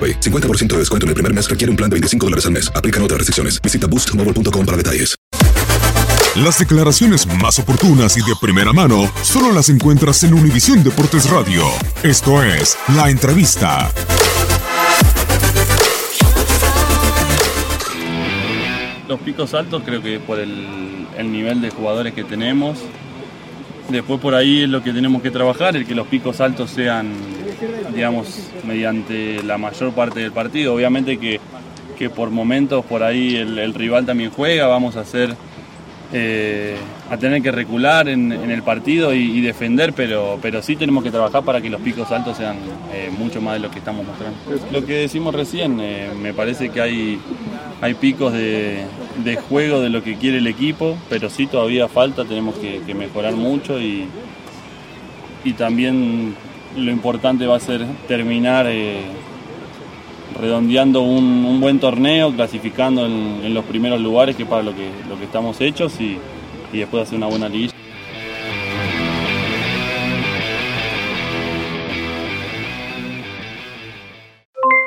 AroPay. 50% de descuento en el primer mes requiere un plan de 25 dólares al mes. Aplican otras restricciones. Visita boostmobile.com para detalles. Las declaraciones más oportunas y de primera mano solo las encuentras en Univisión Deportes Radio. Esto es La Entrevista. Los picos altos creo que por el, el nivel de jugadores que tenemos. Después por ahí es lo que tenemos que trabajar, el que los picos altos sean, digamos, mediante la mayor parte del partido. Obviamente que, que por momentos por ahí el, rival también juega, vamos a hacer eh, a tener que recular en, el partido y, defender, pero, pero sí tenemos que trabajar para que los picos altos sean eh, mucho más de lo que estamos mostrando. Lo que decimos recién, eh, me parece que hay, hay picos de, de juego de lo que quiere el equipo, pero sí todavía falta, tenemos que, que mejorar mucho y, y también lo importante va a ser terminar eh, redondeando un, buen torneo, clasificando en, los primeros lugares, que para lo que, lo que estamos hechos, y, y después hacer una buena liguilla.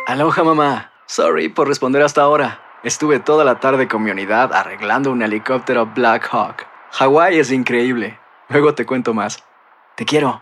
Aloha mamá. Sorry por responder hasta ahora. Estuve toda la tarde con mi unidad arreglando un helicóptero Black Hawk. Hawái es increíble. Luego te cuento más. Te quiero.